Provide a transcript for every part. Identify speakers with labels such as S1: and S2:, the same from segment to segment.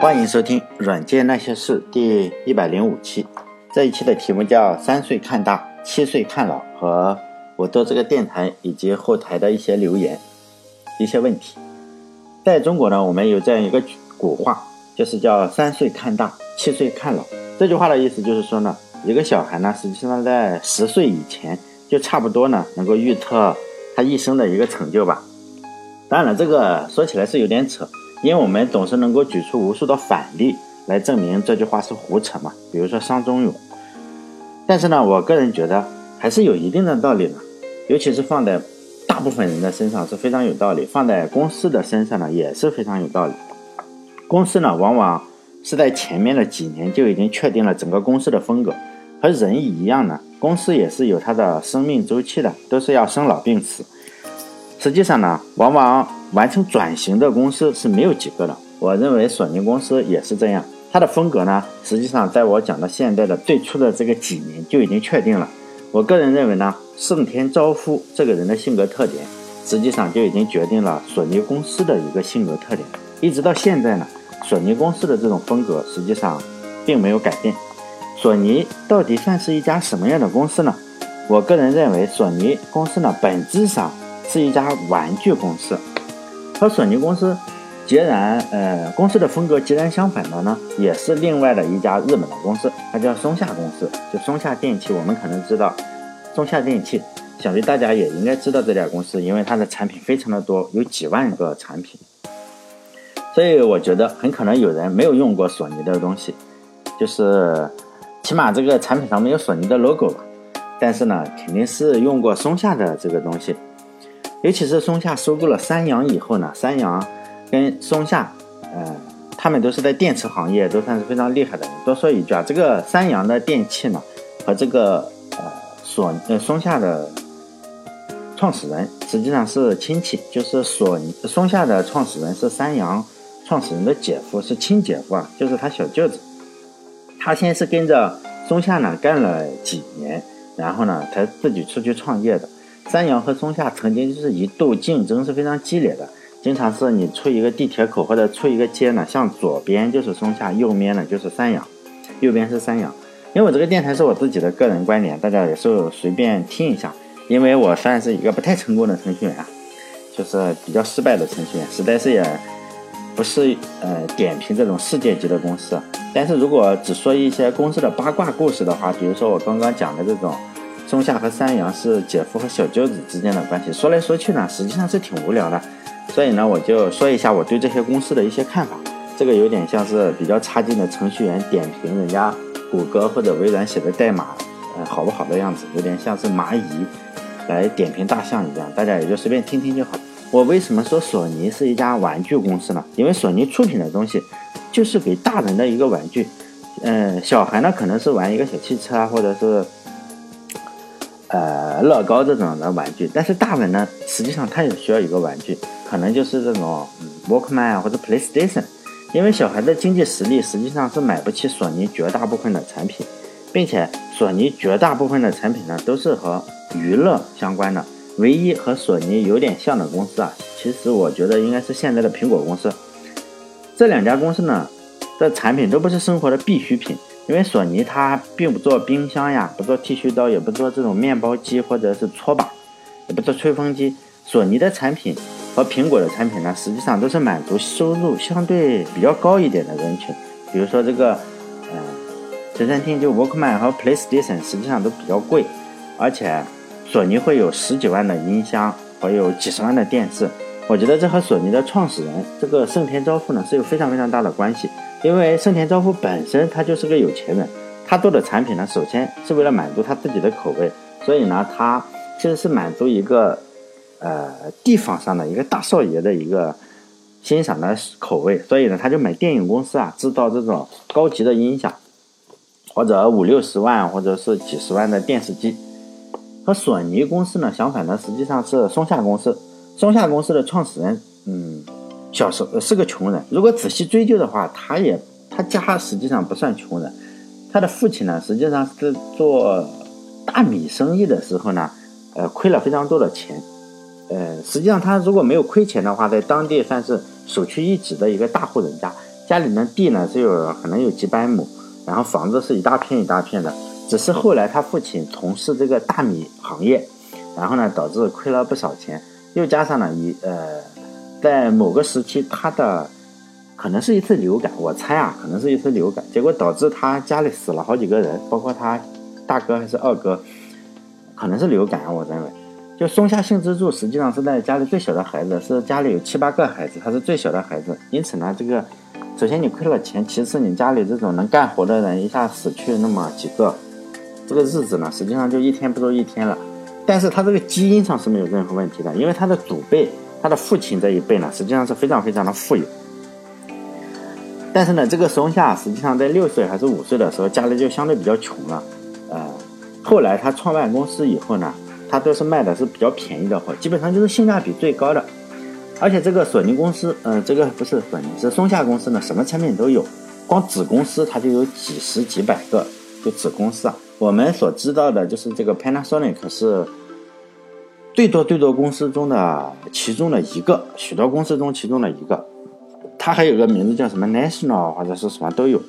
S1: 欢迎收听《软件那些事》第一百零五期。这一期的题目叫“三岁看大，七岁看老”，和我做这个电台以及后台的一些留言、一些问题。在中国呢，我们有这样一个古话，就是叫“三岁看大，七岁看老”。这句话的意思就是说呢，一个小孩呢，实际上在十岁以前，就差不多呢，能够预测他一生的一个成就吧。当然了，这个说起来是有点扯。因为我们总是能够举出无数的反例来证明这句话是胡扯嘛，比如说商仲永。但是呢，我个人觉得还是有一定的道理的，尤其是放在大部分人的身上是非常有道理，放在公司的身上呢也是非常有道理。公司呢，往往是在前面的几年就已经确定了整个公司的风格，和人一样呢，公司也是有它的生命周期的，都是要生老病死。实际上呢，往往完成转型的公司是没有几个的。我认为索尼公司也是这样，它的风格呢，实际上在我讲到现在的最初的这个几年就已经确定了。我个人认为呢，盛田昭夫这个人的性格特点，实际上就已经决定了索尼公司的一个性格特点。一直到现在呢，索尼公司的这种风格实际上并没有改变。索尼到底算是一家什么样的公司呢？我个人认为，索尼公司呢，本质上。是一家玩具公司，和索尼公司截然呃公司的风格截然相反的呢，也是另外的一家日本的公司，它叫松下公司，就松下电器。我们可能知道松下电器，想必大家也应该知道这家公司，因为它的产品非常的多，有几万个产品。所以我觉得很可能有人没有用过索尼的东西，就是起码这个产品上没有索尼的 logo 吧，但是呢，肯定是用过松下的这个东西。尤其是松下收购了三洋以后呢，三洋跟松下，呃，他们都是在电池行业都算是非常厉害的。多说一句啊，这个三洋的电器呢，和这个呃索呃松下的创始人实际上是亲戚，就是索尼松下的创始人是三洋创始人的姐夫，是亲姐夫啊，就是他小舅子。他先是跟着松下呢干了几年，然后呢才自己出去创业的。三洋和松下曾经就是一度竞争是非常激烈的，经常是你出一个地铁口或者出一个街呢，向左边就是松下，右边呢就是三洋，右边是三洋。因为我这个电台是我自己的个人观点，大家也是随便听一下。因为我算是一个不太成功的程序员啊，就是比较失败的程序员，实在是也不是呃点评这种世界级的公司。但是如果只说一些公司的八卦故事的话，比如说我刚刚讲的这种。松下和三洋是姐夫和小舅子之间的关系，说来说去呢，实际上是挺无聊的。所以呢，我就说一下我对这些公司的一些看法。这个有点像是比较差劲的程序员点评人家谷歌或者微软写的代码，呃，好不好的样子，有点像是蚂蚁来点评大象一样，大家也就随便听听就好。我为什么说索尼是一家玩具公司呢？因为索尼出品的东西就是给大人的一个玩具，嗯，小孩呢可能是玩一个小汽车啊，或者是。呃，乐高这种的玩具，但是大人呢，实际上他也需要一个玩具，可能就是这种 Walkman 啊或者 PlayStation，因为小孩的经济实力实际上是买不起索尼绝大部分的产品，并且索尼绝大部分的产品呢都是和娱乐相关的，唯一和索尼有点像的公司啊，其实我觉得应该是现在的苹果公司，这两家公司呢的产品都不是生活的必需品。因为索尼它并不做冰箱呀，不做剃须刀，也不做这种面包机或者是搓把，也不做吹风机。索尼的产品和苹果的产品呢，实际上都是满足收入相对比较高一点的人群。比如说这个，嗯，随身听就 Walkman 和 PlayStation 实际上都比较贵，而且索尼会有十几万的音箱，还有几十万的电视。我觉得这和索尼的创始人这个盛田昭夫呢是有非常非常大的关系。因为盛田昭夫本身他就是个有钱人，他做的产品呢，首先是为了满足他自己的口味，所以呢，他其实是满足一个呃地方上的一个大少爷的一个欣赏的口味，所以呢，他就买电影公司啊，制造这种高级的音响，或者五六十万或者是几十万的电视机。和索尼公司呢相反呢，实际上是松下公司，松下公司的创始人，嗯。小时候是个穷人。如果仔细追究的话，他也他家实际上不算穷人。他的父亲呢，实际上是做大米生意的时候呢，呃，亏了非常多的钱。呃，实际上他如果没有亏钱的话，在当地算是首屈一指的一个大户人家。家里面地呢是有可能有几百亩，然后房子是一大片一大片的。只是后来他父亲从事这个大米行业，然后呢导致亏了不少钱，又加上了一呃，在某个时期他的可能是一次流感，我猜啊可能是一次流感，结果导致他家里死了好几个人，包括他大哥还是二哥，可能是流感，我认为。就松下幸之助实际上是在家里最小的孩子，是家里有七八个孩子，他是最小的孩子，因此呢，这个首先你亏了钱，其次你家里这种能干活的人一下死去那么几个，这个日子呢，实际上就一天不如一天了。但是他这个基因上是没有任何问题的，因为他的祖辈，他的父亲这一辈呢，实际上是非常非常的富有。但是呢，这个松下实际上在六岁还是五岁的时候，家里就相对比较穷了，呃，后来他创办公司以后呢。他都是卖的是比较便宜的货，基本上就是性价比最高的。而且这个索尼公司，嗯，这个不是索尼，是松下公司呢，什么产品都有。光子公司它就有几十几百个，就子公司啊。我们所知道的就是这个 Panasonic 是最多最多公司中的其中的一个，许多公司中其中的一个。它还有个名字叫什么 National 或者是什么都有，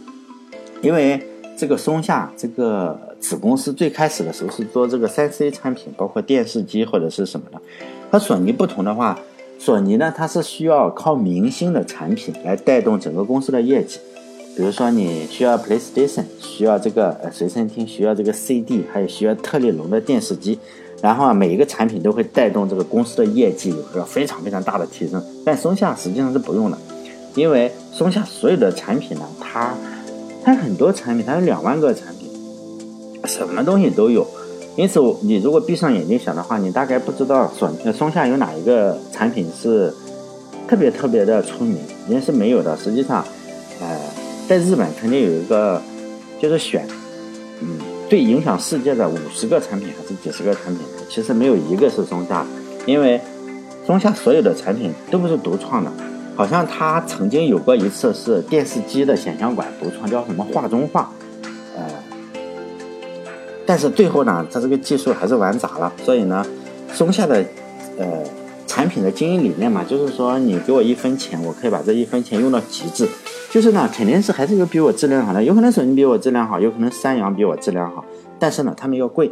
S1: 因为这个松下这个。子公司最开始的时候是做这个三 C 产品，包括电视机或者是什么的。和索尼不同的话，索尼呢它是需要靠明星的产品来带动整个公司的业绩。比如说你需要 PlayStation，需要这个呃随身听，需要这个 CD，还有需要特立龙的电视机。然后啊，每一个产品都会带动这个公司的业绩有一个非常非常大的提升。但松下实际上是不用的，因为松下所有的产品呢，它它很多产品，它有两万个产品。什么东西都有，因此你如果闭上眼睛想的话，你大概不知道松松下有哪一个产品是特别特别的出名，人家是没有的。实际上，呃，在日本肯定有一个，就是选，嗯，最影响世界的五十个产品还是几十个产品，其实没有一个是松下，因为松下所有的产品都不是独创的，好像他曾经有过一次是电视机的显像管独创，叫什么画中画。呃但是最后呢，它这个技术还是玩砸了。所以呢，松下的呃产品的经营理念嘛，就是说你给我一分钱，我可以把这一分钱用到极致。就是呢，肯定是还是有比我质量好的，有可能索尼比我质量好，有可能三洋比我质量好。但是呢，他们要贵，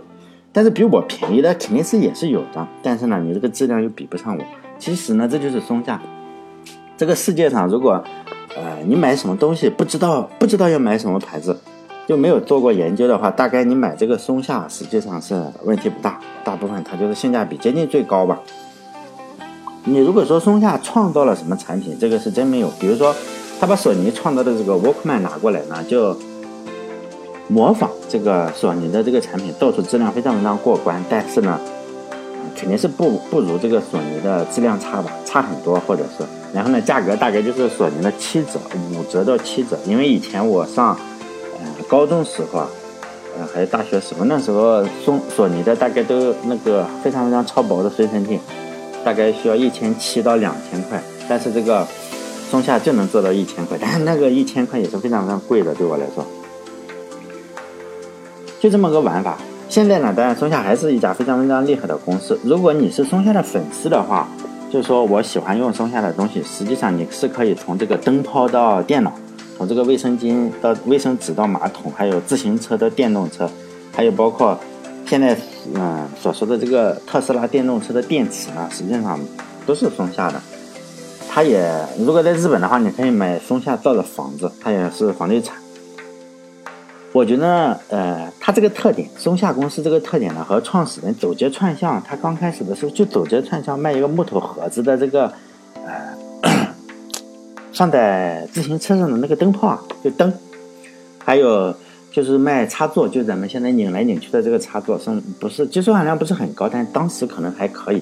S1: 但是比我便宜的肯定是也是有的。但是呢，你这个质量又比不上我。其实呢，这就是松下。这个世界上，如果呃你买什么东西不知道不知道要买什么牌子。就没有做过研究的话，大概你买这个松下实际上是问题不大，大部分它就是性价比接近最高吧。你如果说松下创造了什么产品，这个是真没有。比如说，他把索尼创造的这个 Walkman 拿过来呢，就模仿这个索尼的这个产品，到处质量非常非常过关，但是呢，肯定是不不如这个索尼的质量差吧，差很多，或者是，然后呢，价格大概就是索尼的七折、五折到七折，因为以前我上。高中时候啊，呃，还有大学时候，那时候送索尼的大概都那个非常非常超薄的随身听，大概需要一千七到两千块，但是这个松下就能做到一千块，但是那个一千块也是非常非常贵的，对我来说，就这么个玩法。现在呢，当然松下还是一家非常非常厉害的公司。如果你是松下的粉丝的话，就是说我喜欢用松下的东西，实际上你是可以从这个灯泡到电脑。从这个卫生巾到卫生纸到马桶，还有自行车的电动车，还有包括现在嗯所说的这个特斯拉电动车的电池呢，实际上都是松下的。它也如果在日本的话，你可以买松下造的房子，它也是房地产。我觉得呃，它这个特点，松下公司这个特点呢，和创始人走街串巷，他刚开始的时候就走街串巷卖一个木头盒子的这个呃。放在自行车上的那个灯泡啊，就灯，还有就是卖插座，就咱们现在拧来拧去的这个插座，是不是技术含量不是很高，但当时可能还可以。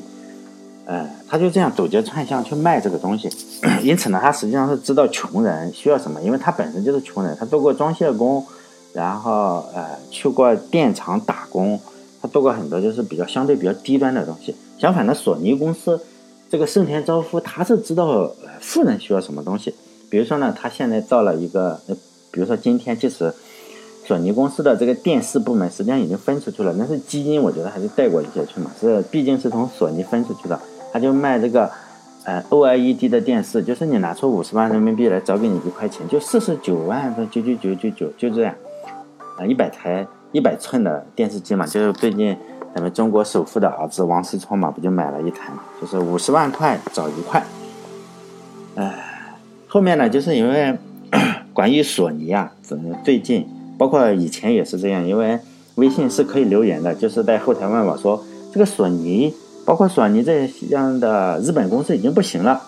S1: 呃，他就这样走街串巷去卖这个东西，因此呢，他实际上是知道穷人需要什么，因为他本身就是穷人，他做过装卸工，然后呃去过电厂打工，他做过很多就是比较相对比较低端的东西。相反的，索尼公司。这个盛田昭夫他是知道富人需要什么东西，比如说呢，他现在造了一个，比如说今天即使索尼公司的这个电视部门实际上已经分出去了，但是基因我觉得还是带过一些去嘛，是毕竟是从索尼分出去的，他就卖这个呃，OLED 的电视，就是你拿出五十万人民币来找给你一块钱，就四十九万的九九九九九，就这样，啊，一百台一百寸的电视机嘛，就是最近咱们中国首富的儿子王思聪嘛，不就买了一台嘛，就是五十万块找一块。哎，后面呢，就是因为 关于索尼啊，最近包括以前也是这样，因为微信是可以留言的，就是在后台问我说这个索尼。包括索尼这样的日本公司已经不行了，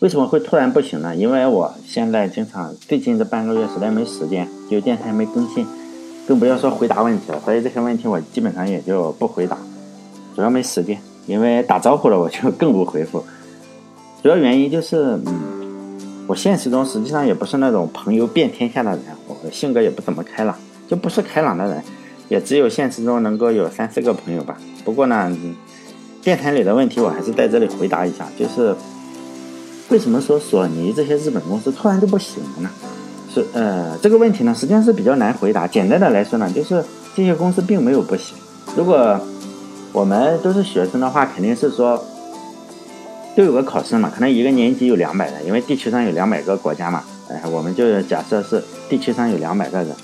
S1: 为什么会突然不行呢？因为我现在经常最近这半个月实在没时间，就电台没更新，更不要说回答问题了。所以这些问题我基本上也就不回答，主要没时间。因为打招呼了我就 更不回复，主要原因就是，嗯，我现实中实际上也不是那种朋友遍天下的人，我性格也不怎么开朗，就不是开朗的人。也只有现实中能够有三四个朋友吧。不过呢，电台里的问题我还是在这里回答一下，就是为什么说索尼这些日本公司突然就不行了呢？是呃，这个问题呢实际上是比较难回答。简单的来说呢，就是这些公司并没有不行。如果我们都是学生的话，肯定是说都有个考试嘛，可能一个年级有两百人，因为地球上有两百个国家嘛。哎，我们就假设是地球上有两百个人。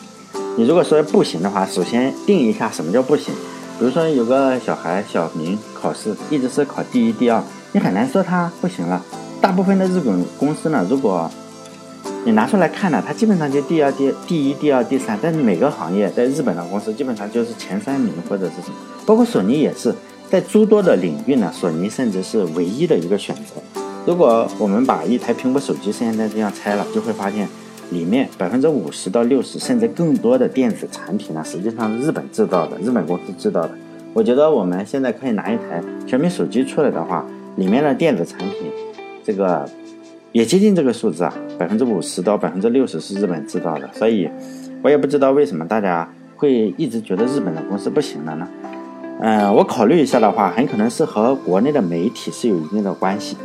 S1: 你如果说不行的话，首先定一下什么叫不行。比如说有个小孩小明考试一直是考第一、第二，你很难说他不行了。大部分的日本公司呢，如果你拿出来看呢，它基本上就第二、第第一、第二、第三。但是每个行业在日本的公司基本上就是前三名或者是什么，包括索尼也是在诸多的领域呢，索尼甚至是唯一的一个选择。如果我们把一台苹果手机现在这样拆了，就会发现。里面百分之五十到六十甚至更多的电子产品呢，实际上是日本制造的，日本公司制造的。我觉得我们现在可以拿一台小米手机出来的话，里面的电子产品，这个也接近这个数字啊，百分之五十到百分之六十是日本制造的。所以，我也不知道为什么大家会一直觉得日本的公司不行了呢？嗯，我考虑一下的话，很可能是和国内的媒体是有一定的关系。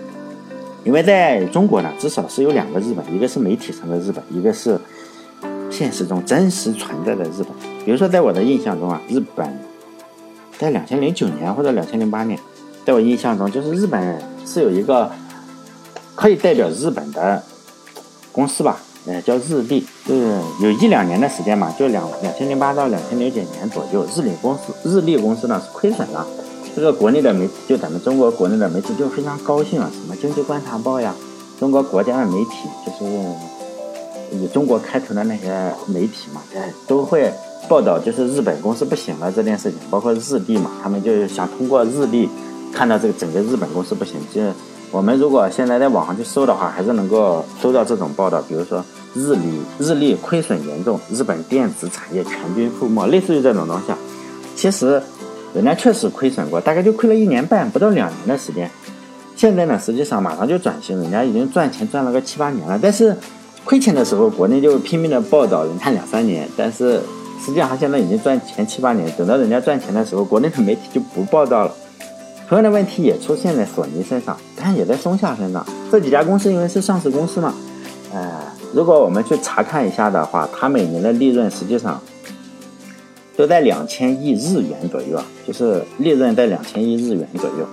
S1: 因为在中国呢，至少是有两个日本，一个是媒体上的日本，一个是现实中真实存在的日本。比如说，在我的印象中啊，日本在两千零九年或者两千零八年，在我印象中，就是日本是有一个可以代表日本的公司吧，呃，叫日立，就是有一两年的时间嘛，就两两千零八到两千零九年左右，日立公司日立公司呢是亏损了。这个国内的媒体，就咱们中国国内的媒体就非常高兴啊，什么《经济观察报》呀，中国国家的媒体，就是以中国开头的那些媒体嘛，哎，都会报道，就是日本公司不行了这件事情，包括日立嘛，他们就想通过日立看到这个整个日本公司不行。就我们如果现在在网上去搜的话，还是能够搜到这种报道，比如说日立日立亏损严重，日本电子产业全军覆没，类似于这种东西。其实。人家确实亏损过，大概就亏了一年半，不到两年的时间。现在呢，实际上马上就转型，人家已经赚钱赚了个七八年了。但是亏钱的时候，国内就拼命的报道人家两三年，但是实际上他现在已经赚钱七八年。等到人家赚钱的时候，国内的媒体就不报道了。同样的问题也出现在索尼身上，当然也在松下身上。这几家公司因为是上市公司嘛，呃，如果我们去查看一下的话，它每年的利润实际上。都在两千亿日元左右啊，就是利润在两千亿日元左右。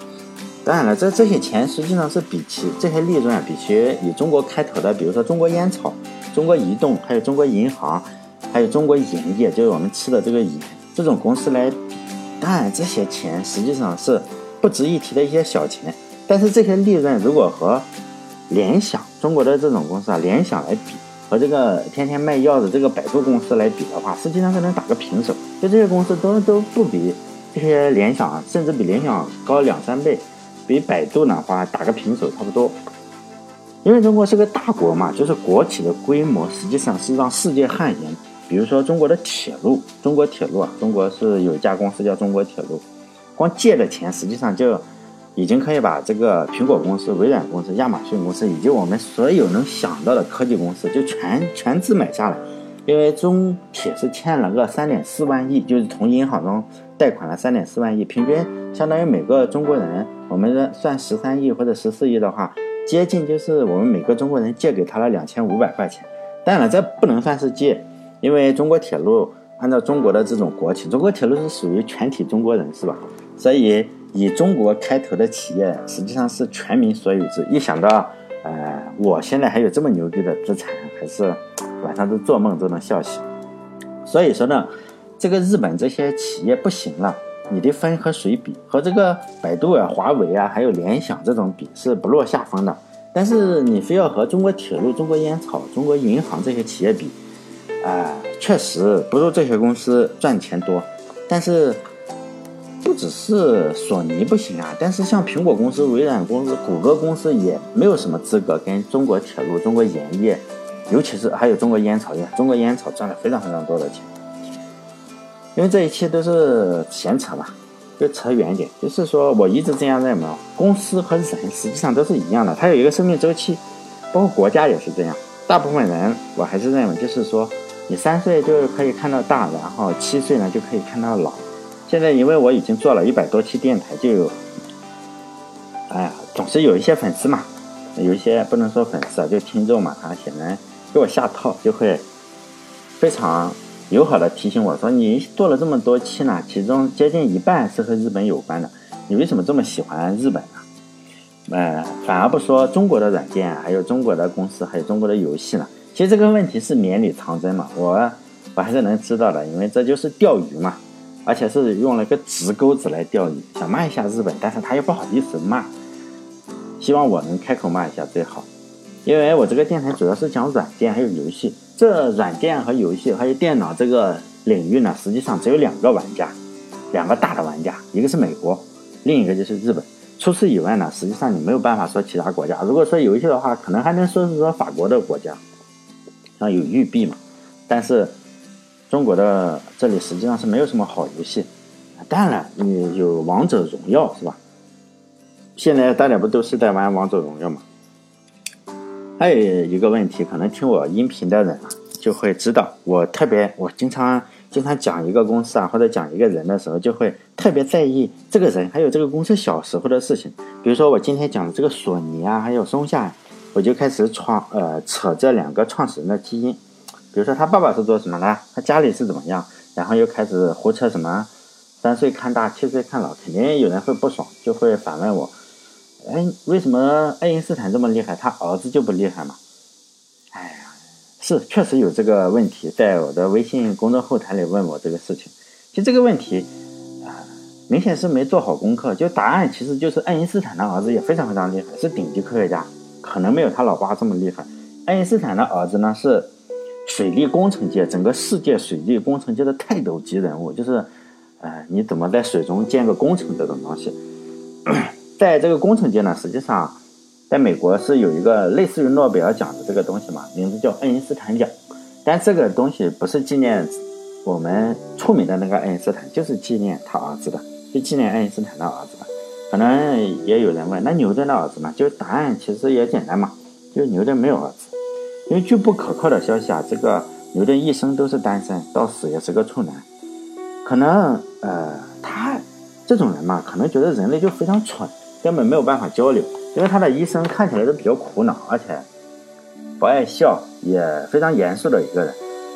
S1: 当然了，这这些钱实际上是比其这些利润啊，比其以中国开头的，比如说中国烟草、中国移动，还有中国银行，还有中国盐业，就是我们吃的这个盐，这种公司来比，当然这些钱实际上是不值一提的一些小钱。但是这些利润如果和联想中国的这种公司啊，联想来比。和这个天天卖药的这个百度公司来比的话，实际上是能打个平手。就这些公司都都不比这些联想啊，甚至比联想高两三倍，比百度的话打个平手差不多。因为中国是个大国嘛，就是国企的规模实际上是让世界汗颜。比如说中国的铁路，中国铁路啊，中国是有一家公司叫中国铁路，光借的钱实际上就。已经可以把这个苹果公司、微软公司、亚马逊公司以及我们所有能想到的科技公司就全全资买下来，因为中铁是欠了个三点四万亿，就是从银行中贷款了三点四万亿，平均相当于每个中国人，我们算十三亿或者十四亿的话，接近就是我们每个中国人借给他了两千五百块钱。当然了，这不能算是借，因为中国铁路按照中国的这种国企，中国铁路是属于全体中国人，是吧？所以。以中国开头的企业，实际上是全民所有制。一想到，呃，我现在还有这么牛逼的资产，还是晚上都做梦都能笑醒。所以说呢，这个日本这些企业不行了，你的分和谁比？和这个百度啊、华为啊，还有联想这种比是不落下风的。但是你非要和中国铁路、中国烟草、中国银行这些企业比，啊，确实不如这些公司赚钱多。但是不只是索尼不行啊，但是像苹果公司、微软公司、谷歌公司也没有什么资格跟中国铁路、中国盐业，尤其是还有中国烟草业，中国烟草赚了非常非常多的钱。因为这一切都是闲扯嘛。就扯远一点，就是说我一直这样认为，公司和人实际上都是一样的，它有一个生命周期，包括国家也是这样。大部分人我还是认为，就是说你三岁就可以看到大，然后七岁呢就可以看到老。现在因为我已经做了一百多期电台，就有，哎呀，总是有一些粉丝嘛，有一些不能说粉丝啊，就听众嘛，他显然给我下套，就会非常。友好的提醒我说：“你做了这么多期呢，其中接近一半是和日本有关的，你为什么这么喜欢日本呢？呃，反而不说中国的软件，还有中国的公司，还有中国的游戏呢？其实这个问题是绵里藏针嘛，我我还是能知道的，因为这就是钓鱼嘛，而且是用了个直钩子来钓鱼，想骂一下日本，但是他又不好意思骂，希望我能开口骂一下最好，因为我这个电台主要是讲软件还有游戏。”这软件和游戏还有电脑这个领域呢，实际上只有两个玩家，两个大的玩家，一个是美国，另一个就是日本。除此以外呢，实际上你没有办法说其他国家。如果说游戏的话，可能还能说是说法国的国家，像有育碧嘛。但是中国的这里实际上是没有什么好游戏。当然，你有王者荣耀是吧？现在大家不都是在玩王者荣耀吗？还有一个问题，可能听我音频的人啊，就会知道我特别，我经常经常讲一个公司啊，或者讲一个人的时候，就会特别在意这个人还有这个公司小时候的事情。比如说我今天讲的这个索尼啊，还有松下，我就开始创呃扯这两个创始人的基因。比如说他爸爸是做什么的，他家里是怎么样，然后又开始胡扯什么三岁看大，七岁看老，肯定有人会不爽，就会反问我。哎，为什么爱因斯坦这么厉害，他儿子就不厉害嘛？哎呀，是确实有这个问题，在我的微信公众后台里问我这个事情。其实这个问题啊，明显是没做好功课。就答案其实就是爱因斯坦的儿子也非常非常厉害，是顶级科学家，可能没有他老爸这么厉害。爱因斯坦的儿子呢是水利工程界整个世界水利工程界的泰斗级人物，就是，呃，你怎么在水中建个工程这种东西？在这个工程界呢，实际上，在美国是有一个类似于诺贝尔奖的这个东西嘛，名字叫爱因斯坦奖。但这个东西不是纪念我们出名的那个爱因斯坦，就是纪念他儿子的，就纪念爱因斯坦的儿子的。可能也有人问，那牛顿的儿子呢？就答案其实也简单嘛，就是牛顿没有儿子。因为据不可靠的消息啊，这个牛顿一生都是单身，到死也是个处男。可能呃，他这种人嘛，可能觉得人类就非常蠢。根本没有办法交流，因为他的一生看起来都比较苦恼，而且不爱笑，也非常严肃的一个人。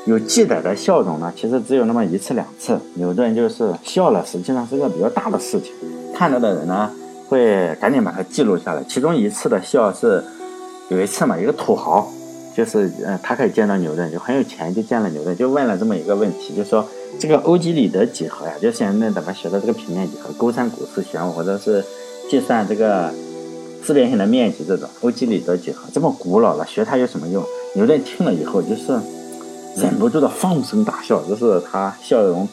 S1: 有记载的笑容呢，其实只有那么一次两次。牛顿就是笑了，实际上是个比较大的事情，看到的人呢会赶紧把它记录下来。其中一次的笑是有一次嘛，一个土豪就是嗯，他可以见到牛顿，就很有钱，就见了牛顿，就问了这么一个问题，就说这个欧几里得几何呀？就现在咱们学的这个平面几何、勾三股四弦或者是。计算这个自变性的面积，这种欧几里得几何这么古老了，学它有什么用？牛顿听了以后就是忍不住的放声大笑，这是他笑容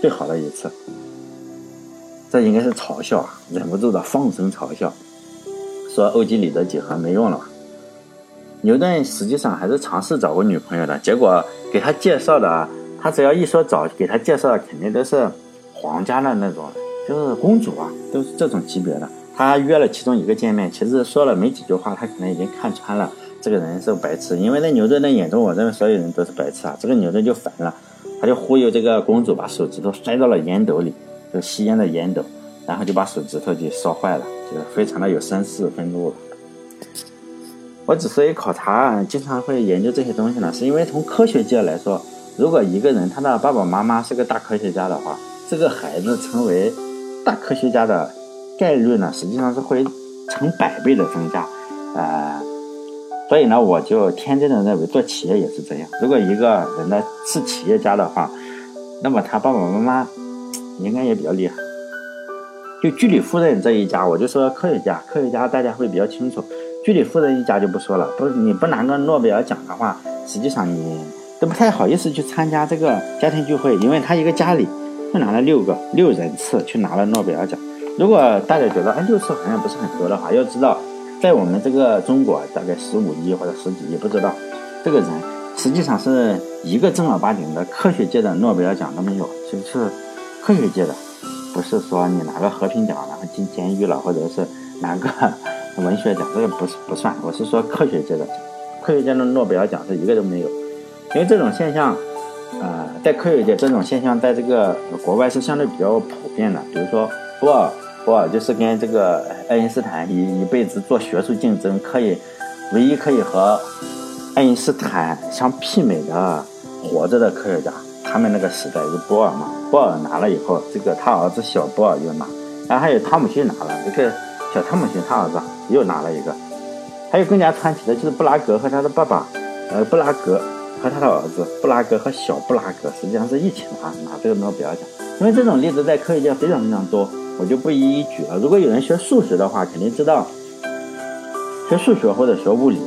S1: 最好的一次。这应该是嘲笑啊，忍不住的放声嘲笑，说欧几里得几何没用了。牛顿实际上还是尝试找过女朋友的，结果给他介绍的，他只要一说找，给他介绍的肯定都是皇家的那种。就是公主啊，都是这种级别的。他约了其中一个见面，其实说了没几句话，他可能已经看穿了这个人是白痴。因为在牛顿的眼中，我认为所有人都是白痴啊。这个牛顿就烦了，他就忽悠这个公主把手指头塞到了烟斗里，就吸烟的烟斗，然后就把手指头给烧坏了，就非常的有绅士风度了。我之所以考察，经常会研究这些东西呢，是因为从科学界来说，如果一个人他的爸爸妈妈是个大科学家的话，这个孩子成为。大科学家的概率呢，实际上是会成百倍的增加，呃，所以呢，我就天真的认为做企业也是这样。如果一个人呢是企业家的话，那么他爸爸妈妈应该也比较厉害。就居里夫人这一家，我就说科学家，科学家大家会比较清楚。居里夫人一家就不说了，不，你不拿个诺贝尔奖的话，实际上你都不太好意思去参加这个家庭聚会，因为他一个家里就拿了六个六人次去拿了诺贝尔奖。如果大家觉得哎六次好像不是很多的话，要知道在我们这个中国大概十五亿或者十几亿，不知道这个人实际上是一个正儿八经的科学界的诺贝尔奖都没有，就是科学界的。不是说你拿个和平奖然后进监狱了，或者是拿个 文学奖，这个不是不算。我是说科学界的，科学界的诺贝尔奖是一个都没有。因为这种现象，呃，在科学界这种现象在这个国外是相对比较普遍的。比如说波尔，波尔就是跟这个爱因斯坦一一辈子做学术竞争，可以唯一可以和爱因斯坦相媲美的活着的科学家。他们那个时代是波尔嘛，波尔拿了以后，这个他儿子小波尔又拿，然后还有汤姆逊拿了，这个小汤姆逊他儿子又拿了一个，还有更加传奇的就是布拉格和他的爸爸，呃，布拉格和他的儿子布拉格和小布拉格实际上是一起拿拿这个诺贝尔奖，因为这种例子在科学界非常非常多，我就不一一举了。如果有人学数学的话，肯定知道，学数学或者学物理，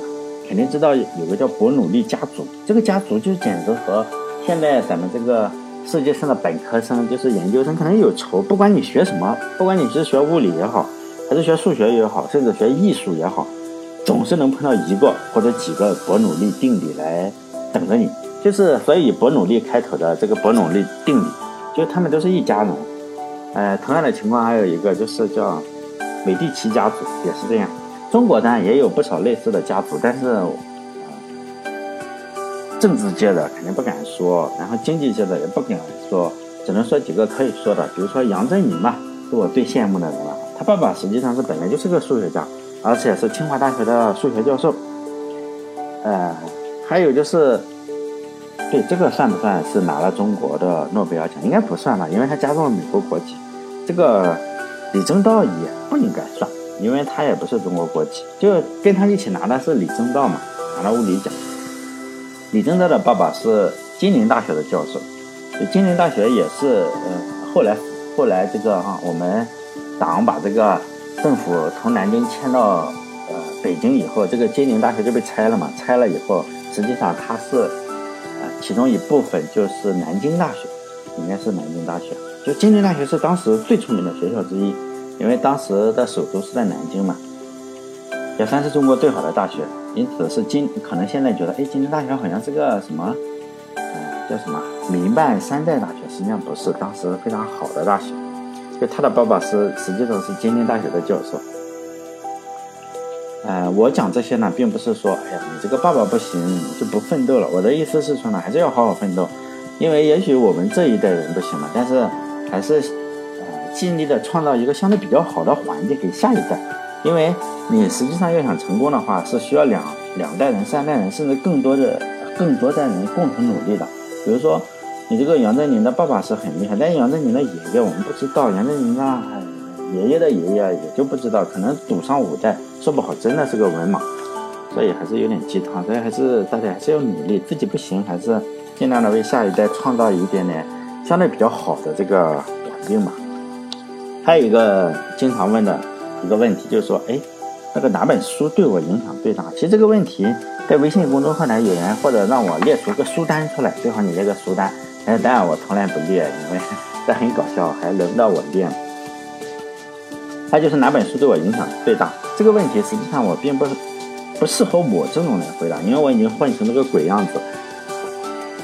S1: 肯定知道有个叫伯努利家族，这个家族就简直和。现在咱们这个世界上的本科生就是研究生，可能有仇。不管你学什么，不管你是学物理也好，还是学数学也好，甚至学艺术也好，总是能碰到一个或者几个伯努利定理来等着你。就是所以伯努利开头的这个伯努利定理，就是他们都是一家人。呃，同样的情况还有一个就是叫美第奇家族，也是这样。中国呢也有不少类似的家族，但是。政治界的肯定不敢说，然后经济界的也不敢说，只能说几个可以说的，比如说杨振宁嘛，是我最羡慕的人了。他爸爸实际上是本来就是个数学家，而且是清华大学的数学教授。呃，还有就是，对这个算不算是拿了中国的诺贝尔奖？应该不算吧，因为他加入了美国国籍。这个李政道也不应该算，因为他也不是中国国籍，就跟他一起拿的是李政道嘛，拿了物理奖。李政道的爸爸是金陵大学的教授，金陵大学也是，呃，后来后来这个哈，我们党把这个政府从南京迁到呃北京以后，这个金陵大学就被拆了嘛。拆了以后，实际上它是呃其中一部分就是南京大学，应该是南京大学。就金陵大学是当时最出名的学校之一，因为当时的首都是在南京嘛，也算是中国最好的大学。因此是金，可能现在觉得，哎，金陵大学好像是个什么，呃，叫什么民办山寨大学，实际上不是，当时非常好的大学。就他的爸爸是，实际上是金陵大学的教授。呃，我讲这些呢，并不是说，哎呀，你这个爸爸不行，就不奋斗了。我的意思是说呢，还是要好好奋斗，因为也许我们这一代人不行了，但是还是，呃，尽力的创造一个相对比较好的环境给下一代，因为。你实际上要想成功的话，是需要两两代人、三代人，甚至更多的、更多代人共同努力的。比如说，你这个杨振宁的爸爸是很厉害，但杨振宁的爷爷我们不知道，杨振宁的爷爷的爷爷也就不知道，可能祖上五代，说不好真的是个文盲。所以还是有点鸡汤，所以还是大家还是要努力，自己不行还是尽量的为下一代创造一点点相对比较好的这个环境吧。还有一个经常问的一个问题就是说，哎。那个哪本书对我影响最大？其实这个问题在微信公众号呢，有人或者让我列出个书单出来，最好你列个书单。哎，当然我从来不列，因为这很搞笑，还轮不到我列。那就是哪本书对我影响最大？这个问题实际上我并不是不适合我这种人回答，因为我已经混成那个鬼样子。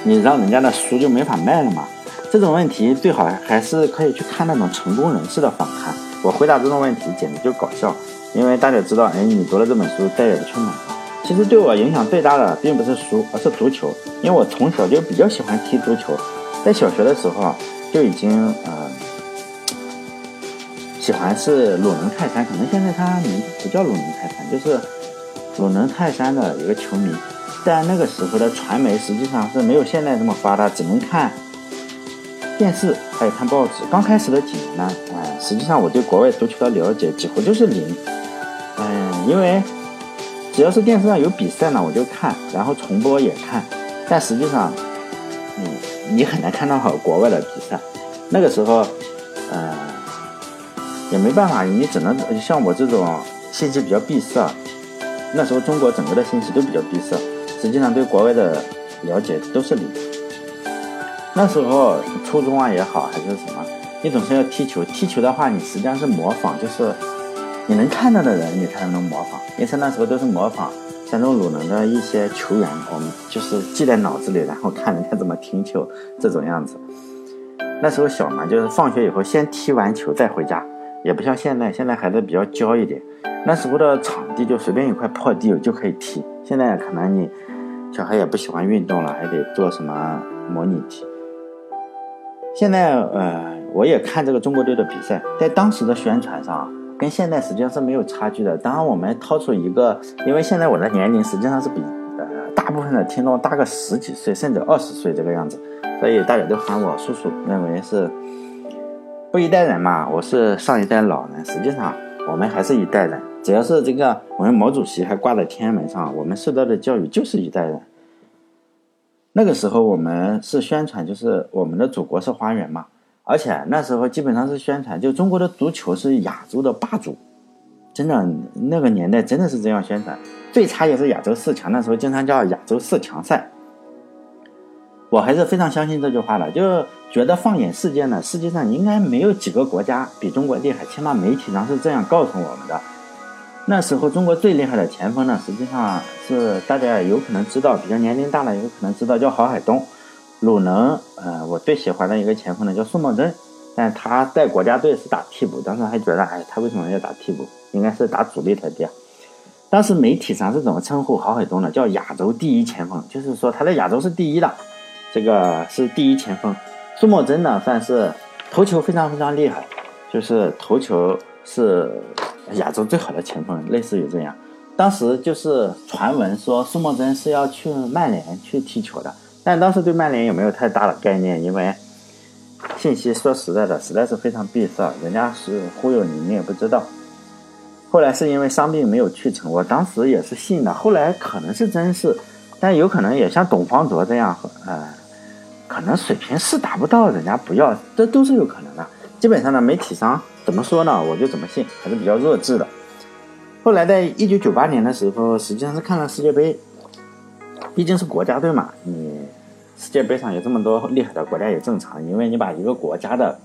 S1: 你让人家的书就没法卖了嘛？这种问题最好还是可以去看那种成功人士的访谈。我回答这种问题简直就搞笑。因为大家知道，哎，你读了这本书，再也不去买了。其实对我影响最大的，并不是书，而是足球。因为我从小就比较喜欢踢足球，在小学的时候就已经呃喜欢是鲁能泰山，可能现在他名字不叫鲁能泰山，就是鲁能泰山的一个球迷。在那个时候的传媒实际上是没有现在这么发达，只能看电视还有看报纸。刚开始的几年呢，嗯，实际上我对国外足球的了解几乎就是零，嗯，因为只要是电视上有比赛呢，我就看，然后重播也看，但实际上，嗯，你很难看到好国外的比赛。那个时候，呃，也没办法，你只能像我这种信息比较闭塞。那时候中国整个的信息都比较闭塞，实际上对国外的了解都是零。那时候初中啊也好，还是什么，你总是要踢球。踢球的话，你实际上是模仿，就是你能看到的人，你才能模仿。因为那时候都是模仿山东鲁能的一些球员，我们就是记在脑子里，然后看人家怎么停球这种样子。那时候小嘛，就是放学以后先踢完球再回家，也不像现在，现在孩子比较娇一点。那时候的场地就随便一块破地就可以踢，现在可能你小孩也不喜欢运动了，还得做什么模拟踢。现在呃，我也看这个中国队的比赛，在当时的宣传上跟现在实际上是没有差距的。当然，我们掏出一个，因为现在我的年龄实际上是比呃大部分的听众大个十几岁甚至二十岁这个样子。所以大家都喊我叔叔，认为是不一代人嘛。我是上一代老人，实际上我们还是一代人。只要是这个，我们毛主席还挂在天安门上，我们受到的教育就是一代人。那个时候我们是宣传，就是我们的祖国是花园嘛。而且那时候基本上是宣传，就中国的足球是亚洲的霸主。真的，那个年代真的是这样宣传。最差也是亚洲四强，那时候经常叫亚洲四强赛。我还是非常相信这句话的，就觉得放眼世界呢，世界上应该没有几个国家比中国厉害，起码媒体上是这样告诉我们的。那时候中国最厉害的前锋呢，实际上是大家有可能知道，比较年龄大了有可能知道叫郝海东。鲁能，呃，我最喜欢的一个前锋呢叫苏茂珍，但他在国家队是打替补，当时还觉得，哎，他为什么要打替补？应该是打主力才对。当时媒体上是怎么称呼郝海东的？叫亚洲第一前锋，就是说他在亚洲是第一的。这个是第一前锋，苏莫真呢算是头球非常非常厉害，就是头球是亚洲最好的前锋，类似于这样。当时就是传闻说苏莫真是要去曼联去踢球的，但当时对曼联也没有太大的概念，因为信息说实在的实在是非常闭塞，人家是忽悠你，你也不知道。后来是因为伤病没有去成，我当时也是信的，后来可能是真是，但有可能也像董方卓这样，呃。可能水平是达不到，人家不要，这都是有可能的。基本上呢，媒体上怎么说呢，我就怎么信，还是比较弱智的。后来在一九九八年的时候，实际上是看了世界杯，毕竟是国家队嘛，你世界杯上有这么多厉害的国家也正常，因为你把一个国家的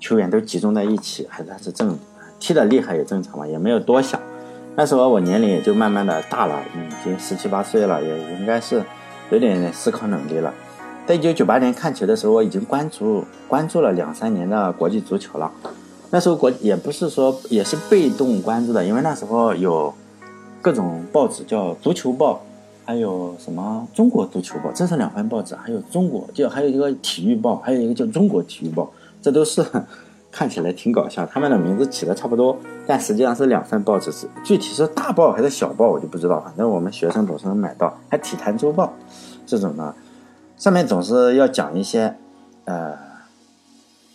S1: 球员都集中在一起，还是还是正踢的厉害也正常嘛，也没有多想。那时候我年龄也就慢慢的大了，已经十七八岁了，也应该是有点思考能力了。在一九九八年看球的时候，我已经关注关注了两三年的国际足球了。那时候国也不是说也是被动关注的，因为那时候有各种报纸叫《足球报》，还有什么《中国足球报》，这是两份报纸，还有中国就还有一个《体育报》，还有一个叫《中国体育报》，这都是看起来挺搞笑，他们的名字起的差不多，但实际上是两份报纸，是具体是大报还是小报我就不知道，反正我们学生总是能买到，还《体坛周报》这种呢。上面总是要讲一些，呃，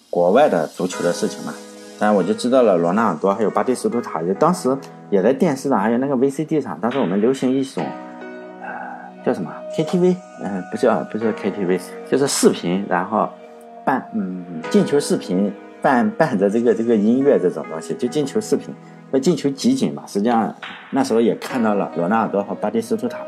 S1: 国外的足球的事情嘛，当然我就知道了罗纳尔多还有巴蒂斯图塔，就当时也在电视上，还有那个 VCD 上，当时我们流行一种，呃，叫什么 KTV，嗯，不是啊，不是 KTV，就是视频，然后伴，嗯，进球视频伴伴着这个这个音乐这种东西，就进球视频，要进球集锦嘛，实际上那时候也看到了罗纳尔多和巴蒂斯图塔。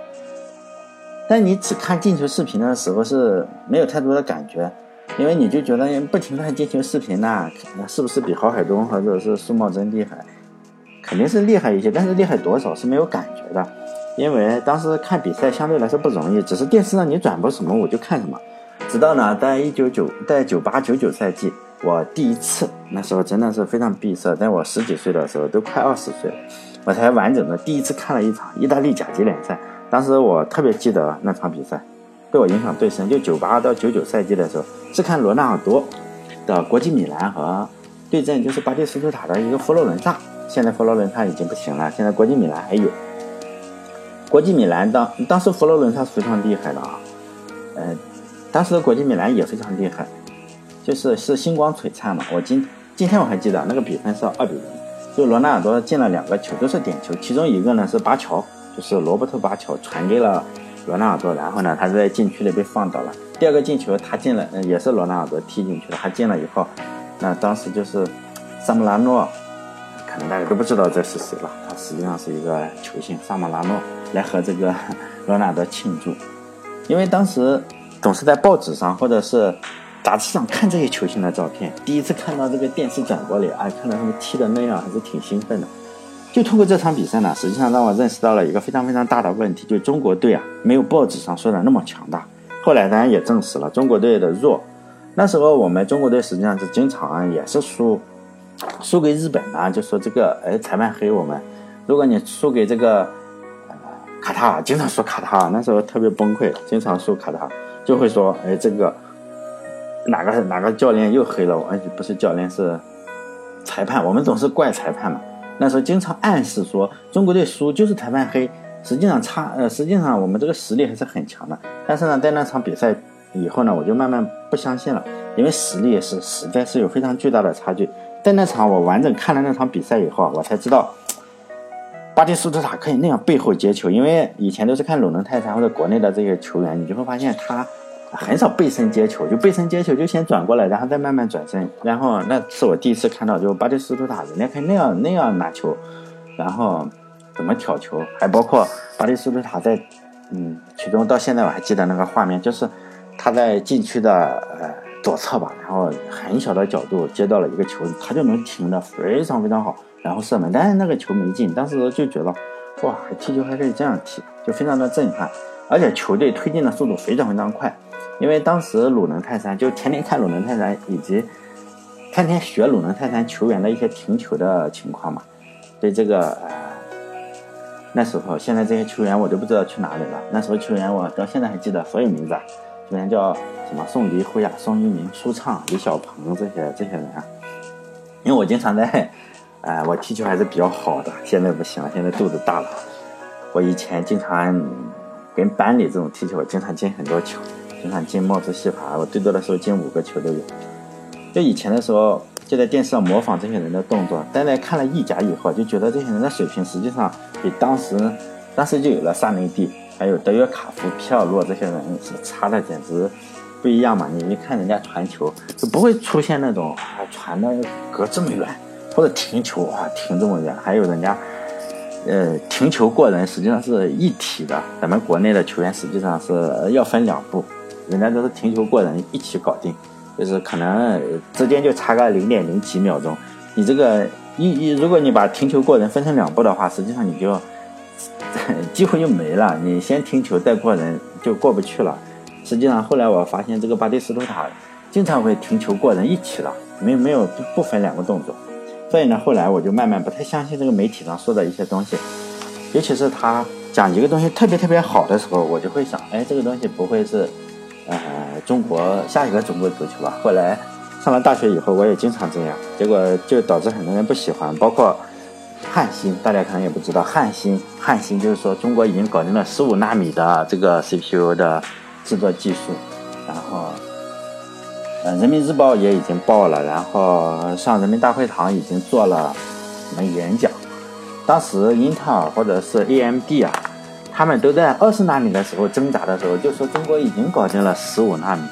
S1: 但你只看进球视频的时候是没有太多的感觉，因为你就觉得不停的看进球视频呢，那是不是比郝海东或者是苏茂贞厉害？肯定是厉害一些，但是厉害多少是没有感觉的，因为当时看比赛相对来说不容易，只是电视上你转播什么我就看什么。直到呢，在一九九在九八九九赛季，我第一次那时候真的是非常闭塞，在我十几岁的时候，都快二十岁了，我才完整的第一次看了一场意大利甲级联赛。当时我特别记得那场比赛，对我影响最深。就九八到九九赛季的时候，是看罗纳尔多的国际米兰和对阵就是巴蒂斯图塔的一个佛罗伦萨。现在佛罗伦萨已经不行了，现在国际米兰还有。国际米兰当当时佛罗伦萨是非常厉害的啊，呃，当时国际米兰也非常厉害。就是是星光璀璨嘛。我今今天我还记得那个比分是二比零，就罗纳尔多进了两个球，都是点球，其中一个呢是巴乔，就是罗伯特巴乔传给了罗纳尔多，然后呢他在禁区里被放倒了。第二个进球他进了，嗯也是罗纳尔多踢进去了，他进了以后，那当时就是萨姆拉诺，可能大家都不知道这是谁了，他实际上是一个球星萨姆拉诺来和这个罗纳尔多庆祝，因为当时总是在报纸上或者是杂志上看这些球星的照片，第一次看到这个电视转播里，哎，看到他们踢的那样，还是挺兴奋的。就通过这场比赛呢，实际上让我认识到了一个非常非常大的问题，就中国队啊，没有报纸上说的那么强大。后来当然也证实了中国队的弱。那时候我们中国队实际上是经常也是输，输给日本啊，就说这个哎裁判黑我们。如果你输给这个呃卡塔尔，经常输卡塔尔，那时候特别崩溃，经常输卡塔尔就会说哎这个哪个哪个教练又黑了我，哎不是教练是裁判，我们总是怪裁判嘛。那时候经常暗示说中国队输就是裁判黑，实际上差呃实际上我们这个实力还是很强的。但是呢，在那场比赛以后呢，我就慢慢不相信了，因为实力是实在是有非常巨大的差距。在那场我完整看了那场比赛以后啊，我才知道巴蒂斯图塔可以那样背后接球，因为以前都是看鲁能泰山或者国内的这些球员，你就会发现他很少背身接球，就背身接球就先转过来，然后再慢慢转身。然后那是我第一次看到，就巴蒂斯图塔人家可以那样那样拿球，然后怎么挑球，还包括巴蒂斯图塔在。嗯，其中到现在我还记得那个画面，就是他在禁区的呃左侧吧，然后很小的角度接到了一个球，他就能停的非常非常好，然后射门，但是那个球没进。当时就觉得，哇，踢球还可以这样踢，就非常的震撼，而且球队推进的速度非常非常快，因为当时鲁能泰山就天天看鲁能泰山，以及天天学鲁能泰山球员的一些停球的情况嘛，对这个呃。那时候，现在这些球员我都不知道去哪里了。那时候球员我到现在还记得所有名字，啊，球员叫什么宋迪、胡雅、宋一鸣、舒畅、李小鹏这些这些人啊。因为我经常在，哎，我踢球还是比较好的，现在不行了，现在肚子大了。我以前经常跟班里这种踢球，经常进很多球，经常进帽子戏法，我最多的时候进五个球都有。就以前的时候。就在电视上模仿这些人的动作，但在看了意甲以后，就觉得这些人的水平实际上比当时，当时就有了萨内蒂，还有德约卡夫、皮尔洛这些人是差的简直不一样嘛！你一看人家传球，就不会出现那种啊传的隔这么远，或者停球啊停这么远，还有人家呃停球过人，实际上是一体的。咱们国内的球员实际上是要分两步，人家都是停球过人一起搞定。就是可能之间就差个零点零几秒钟，你这个一一如果你把停球过人分成两步的话，实际上你就机会就没了。你先停球再过人就过不去了。实际上后来我发现这个巴蒂斯图塔经常会停球过人一起了，没没有不分两个动作。所以呢，后来我就慢慢不太相信这个媒体上说的一些东西，尤其是他讲一个东西特别特别好的时候，我就会想，哎，这个东西不会是。呃，中国下一个中国足球吧。后来上了大学以后，我也经常这样，结果就导致很多人不喜欢。包括汉芯，大家可能也不知道，汉芯，汉芯就是说中国已经搞定了十五纳米的这个 CPU 的制作技术。然后，呃，人民日报也已经报了，然后上人民大会堂已经做了什么演讲。当时英特尔或者是 AMD 啊。他们都在二十纳米的时候挣扎的时候，就说中国已经搞定了十五纳米。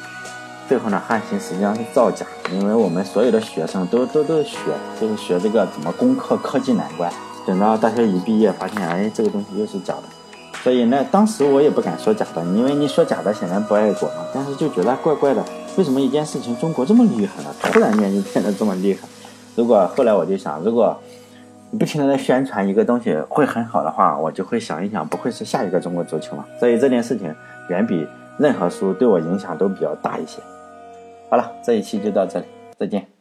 S1: 最后呢，汉芯实际上是造假，因为我们所有的学生都都都学，就是学这个怎么攻克科技难关。等到大学一毕业，发现哎，这个东西又是假的。所以呢，当时我也不敢说假的，因为你说假的显然不爱国嘛。但是就觉得怪怪的，为什么一件事情中国这么厉害呢？突然间就变得这么厉害。如果后来我就想，如果。不停的在宣传一个东西会很好的话，我就会想一想，不会是下一个中国足球吗？所以这件事情远比任何书对我影响都比较大一些。好了，这一期就到这里，再见。